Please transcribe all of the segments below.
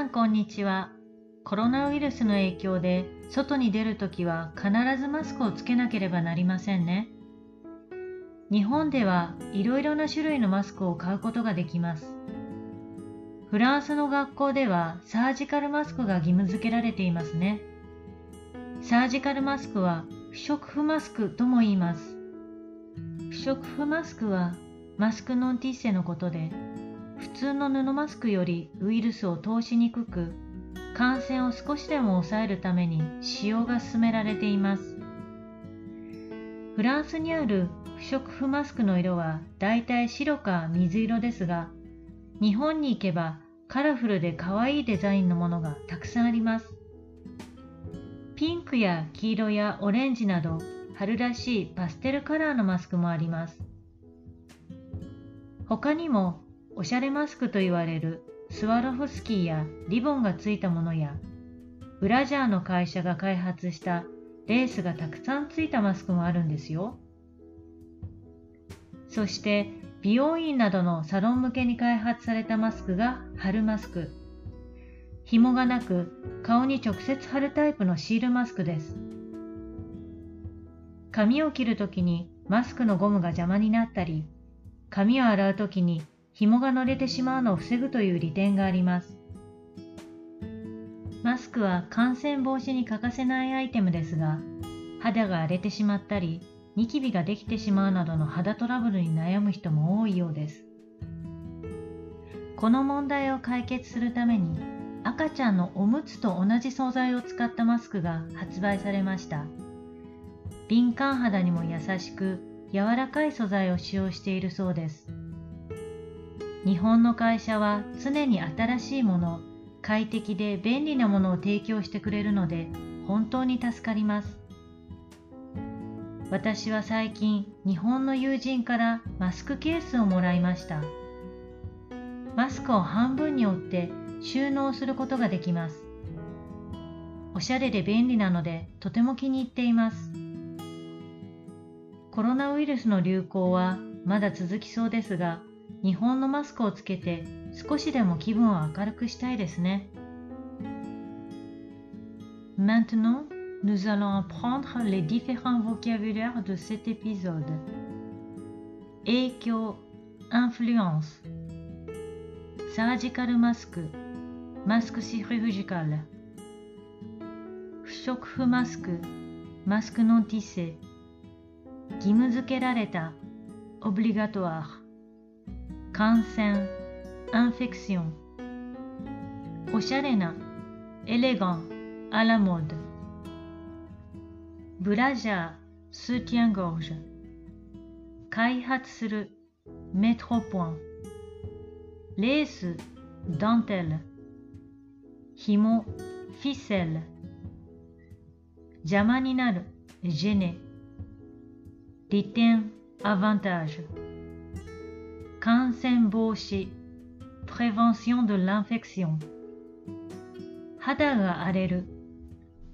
さんこんにちは。コロナウイルスの影響で外に出るときは必ずマスクをつけなければなりませんね。日本ではいろいろな種類のマスクを買うことができます。フランスの学校ではサージカルマスクが義務付けられていますね。サージカルマスクは不織布マスクとも言います。不織布マスクはマスクノンティッセのことで普通の布マスクよりウイルスを通しにくく感染を少しでも抑えるために使用が進められています。フランスにある不織布マスクの色はだいたい白か水色ですが日本に行けばカラフルで可愛いデザインのものがたくさんあります。ピンクや黄色やオレンジなど春らしいパステルカラーのマスクもあります。他にもおしゃれマスクと言われるスワロフスキーやリボンがついたものやブラジャーの会社が開発したレースがたくさんついたマスクもあるんですよ。そして美容院などのサロン向けに開発されたマスクが春マスク。紐がなく顔に直接貼るタイプのシールマスクです。髪を切るときにマスクのゴムが邪魔になったり、髪を洗うときに紐が乗れてしまうのを防ぐという利点があります。マスクは感染防止に欠かせないアイテムですが、肌が荒れてしまったり、ニキビができてしまうなどの肌トラブルに悩む人も多いようです。この問題を解決するために、赤ちゃんのおむつと同じ素材を使ったマスクが発売されました。敏感肌にも優しく、柔らかい素材を使用しているそうです。日本の会社は常に新しいもの、快適で便利なものを提供してくれるので本当に助かります。私は最近日本の友人からマスクケースをもらいました。マスクを半分に折って収納することができます。おしゃれで便利なのでとても気に入っています。コロナウイルスの流行はまだ続きそうですが、日本のマスクをつけて少しでも気分を明るくしたいですね。Maintenant, nous allons apprendre les différents vocabulaires de cet épisode. 影響 influence サージカルマスクマスクシフリジカル不織布マスクマスクノンティセ義務付けられた obligatoire 感染 infection おしゃれな élégant à la mode ブラジャー soutien-gorge 開発する mettre au point レース dentelle 紐 ficelle 邪魔になる gêner 利点 avantage 感染防止 prévention de l'infection 肌が荒れる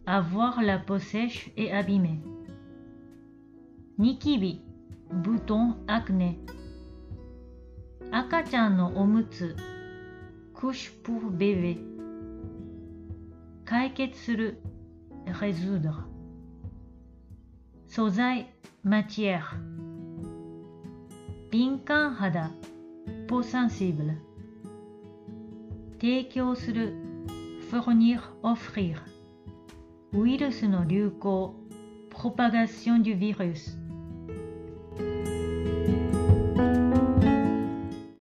avoir la peau sèche et abîmée ニキビ bouton acné 赤ちゃんのおむつ couche pour bébé 解決する résoudre 素材 matière 敏感肌 peau sensible 提供する fournir offrir ウイルスの流行 propagation du virus